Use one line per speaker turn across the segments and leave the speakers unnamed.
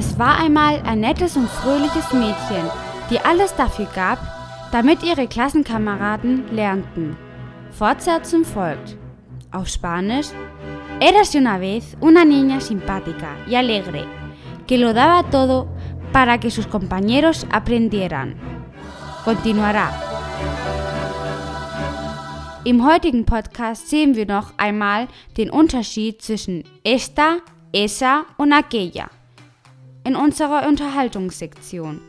Es war einmal ein nettes und fröhliches Mädchen, die alles dafür gab, damit ihre Klassenkameraden lernten. Fortsetzung folgt. Auf Spanisch. Érase una vez una niña simpática y alegre, que lo daba todo para que sus compañeros aprendieran. Continuará. Im heutigen Podcast sehen wir noch einmal den Unterschied zwischen esta, esa und aquella in unserer Unterhaltungssektion.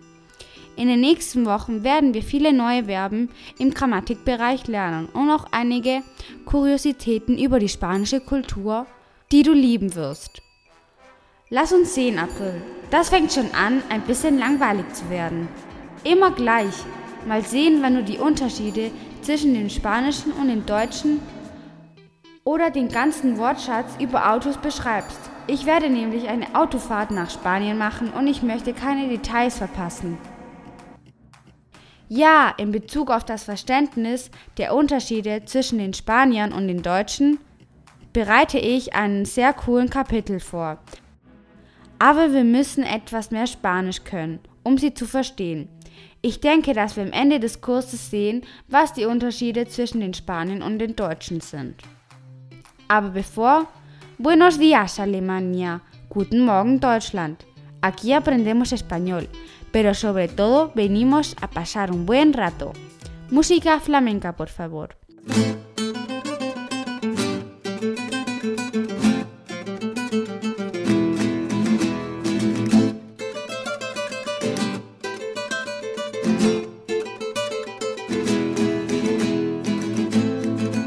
In den nächsten Wochen werden wir viele neue Verben im Grammatikbereich lernen und auch einige Kuriositäten über die spanische Kultur, die du lieben wirst. Lass uns sehen, April. Das fängt schon an, ein bisschen langweilig zu werden. Immer gleich. Mal sehen, wann du die Unterschiede zwischen dem Spanischen und dem Deutschen oder den ganzen Wortschatz über Autos beschreibst. Ich werde nämlich eine Autofahrt nach Spanien machen und ich möchte keine Details verpassen. Ja, in Bezug auf das Verständnis der Unterschiede zwischen den Spaniern und den Deutschen bereite ich einen sehr coolen Kapitel vor. Aber wir müssen etwas mehr Spanisch können, um sie zu verstehen. Ich denke, dass wir am Ende des Kurses sehen, was die Unterschiede zwischen den Spaniern und den Deutschen sind. Aber bevor, Buenos días Alemania, Guten Morgen Deutschland. Aquí aprendemos español pero sobre todo venimos a pasar un buen rato. Música flamenca, por favor.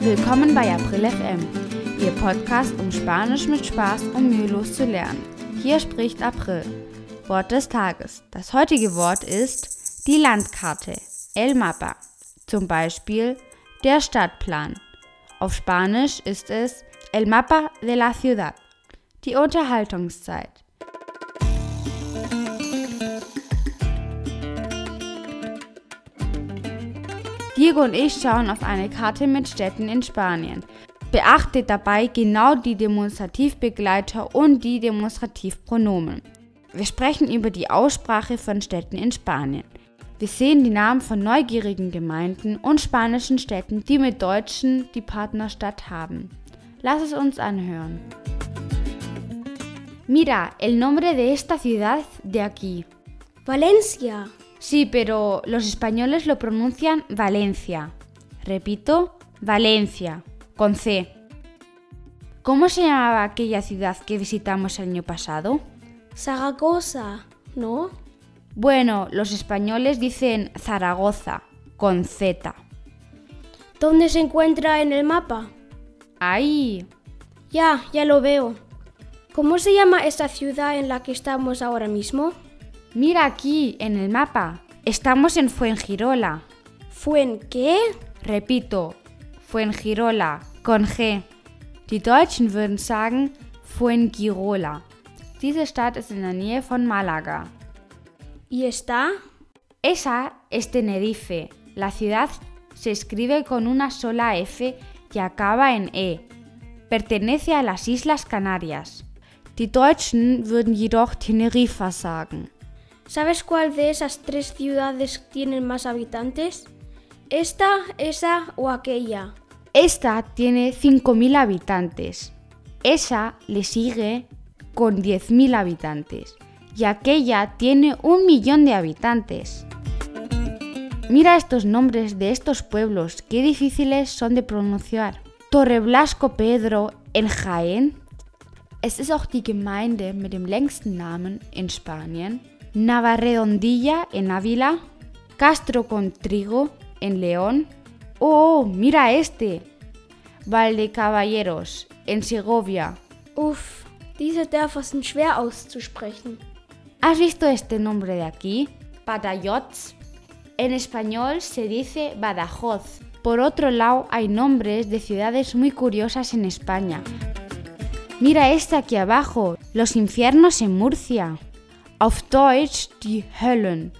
Willkommen bei April FM, Ihr Podcast, um Spanisch mit Spaß und mühelos zu lernen. Hier spricht April. Wort des Tages. Das heutige Wort ist die Landkarte, el mapa. Zum Beispiel der Stadtplan. Auf Spanisch ist es el mapa de la ciudad. Die Unterhaltungszeit. Diego und ich schauen auf eine Karte mit Städten in Spanien. Beachtet dabei genau die Demonstrativbegleiter und die Demonstrativpronomen. Wir sprechen über die Aussprache von Städten in Spanien. Wir sehen die Namen von neugierigen Gemeinden und spanischen Städten, die mit Deutschen die Partnerstadt haben. Lass es uns anhören. Mira, el nombre de esta ciudad de aquí.
Valencia.
Sí, pero los españoles lo pronuncian Valencia. Repito, Valencia, con C. ¿Cómo se llamaba aquella ciudad que visitamos el año pasado?
Zaragoza, ¿no?
Bueno, los españoles dicen Zaragoza, con Z.
¿Dónde se encuentra en el mapa?
Ahí.
Ya, ya lo veo. ¿Cómo se llama esta ciudad en la que estamos ahora mismo?
Mira aquí, en el mapa. Estamos en Fuengirola.
¿Fuen qué?
Repito, Fuengirola, con G. Die Deutschen würden sagen Fuengirola. Diese Stadt ist in der Nähe von Málaga.
¿Y está?
Esa es Tenerife. La ciudad se escribe con una sola F y acaba en E. Pertenece a las Islas Canarias. Die Deutschen würden jedoch Teneriffa sagen.
¿Sabes cuál de esas tres ciudades tienen más habitantes? ¿Esta, esa o aquella?
Esta tiene 5.000 habitantes. Esa le sigue con 10.000 habitantes y aquella tiene un millón de habitantes. Mira estos nombres de estos pueblos, qué difíciles son de pronunciar. Torreblasco Pedro en Jaén. Es ist auch die Gemeinde mit dem längsten Namen in Spanien. Navarredondilla en Ávila. Castro con Trigo en León. Oh, mira este. Valdecaballeros en Segovia.
Uff, diese Dörfer sind schwer auszusprechen.
¿Has visto este nombre de aquí? Badajoz. En español se dice Badajoz. Por otro lado, hay nombres de ciudades muy curiosas en España. Mira este aquí abajo, los infiernos en Murcia. Auf Deutsch die Höllen.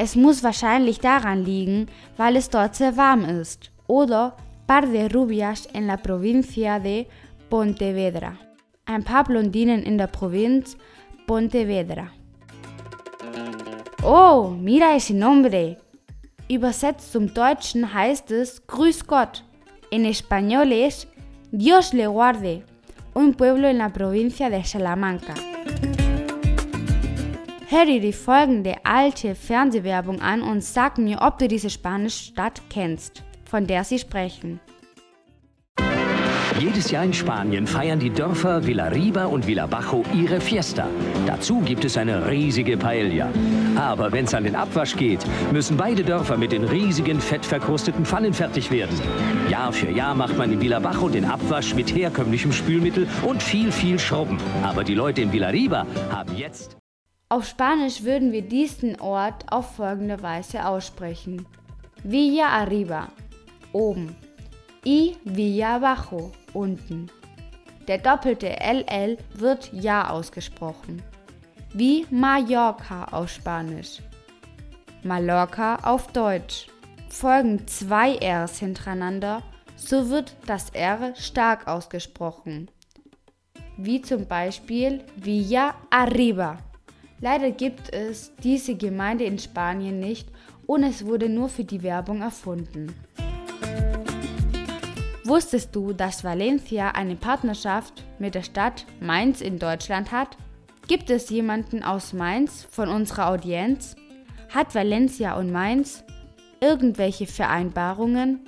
Es muss wahrscheinlich daran liegen, weil es dort sehr warm ist. Oder Par de Rubias en la provincia de Pontevedra. Ein paar Blondinen in der Provinz Pontevedra. Oh, mira ese nombre. Übersetzt zum Deutschen heißt es Grüß Gott. En español es Dios le guarde, un pueblo en la provincia de Salamanca. Hör dir die folgende alte Fernsehwerbung an und sag mir, ob du diese spanische Stadt kennst, von der sie sprechen.
Jedes Jahr in Spanien feiern die Dörfer Villarriba und Villabajo ihre Fiesta. Dazu gibt es eine riesige Paella. Aber wenn es an den Abwasch geht, müssen beide Dörfer mit den riesigen, fettverkrusteten Pfannen fertig werden. Jahr für Jahr macht man in Villabajo den Abwasch mit herkömmlichem Spülmittel und viel, viel Schrubben. Aber die Leute in Villarriba haben jetzt...
Auf Spanisch würden wir diesen Ort auf folgende Weise aussprechen. Villa Arriba, oben. Y Villa Abajo, unten. Der doppelte LL wird Ja ausgesprochen. Wie Mallorca auf Spanisch. Mallorca auf Deutsch. Folgen zwei Rs hintereinander, so wird das R stark ausgesprochen. Wie zum Beispiel Villa Arriba. Leider gibt es diese Gemeinde in Spanien nicht und es wurde nur für die Werbung erfunden. Wusstest du, dass Valencia eine Partnerschaft mit der Stadt Mainz in Deutschland hat? Gibt es jemanden aus Mainz von unserer Audienz? Hat Valencia und Mainz irgendwelche Vereinbarungen?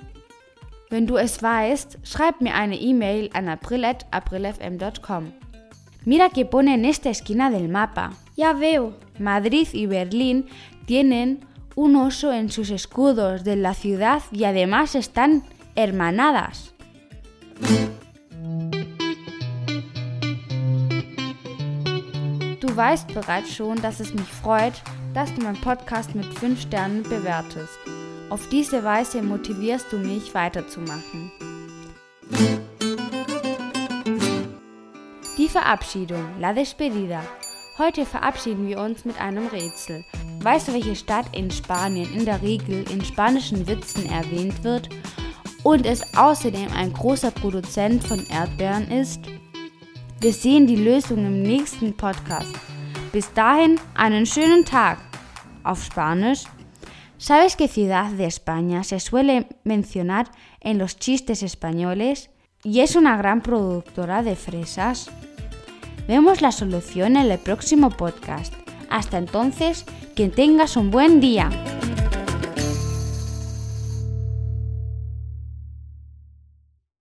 Wenn du es weißt, schreib mir eine E-Mail an april.aprilfm.com. Mira que pone en esta esquina del mapa.
Ya veo.
Madrid y Berlín tienen un oso en sus escudos de la ciudad y además están hermanadas. Du weißt bereits schon, dass es mich freut, dass du meinen Podcast mit 5 Sternen bewertest. Auf diese Weise motivierst du mich weiterzumachen. Die Verabschiedung, la despedida. Heute verabschieden wir uns mit einem Rätsel. Weißt du, welche Stadt in Spanien in der Regel in spanischen Witzen erwähnt wird und es außerdem ein großer Produzent von Erdbeeren ist? Wir sehen die Lösung im nächsten Podcast. Bis dahin einen schönen Tag. Auf Spanisch. ¿Sabes qué ciudad de España se suele mencionar en los chistes españoles y es una gran productora de fresas? Vemos la solución en el próximo podcast. Hasta entonces, que tengas un buen día.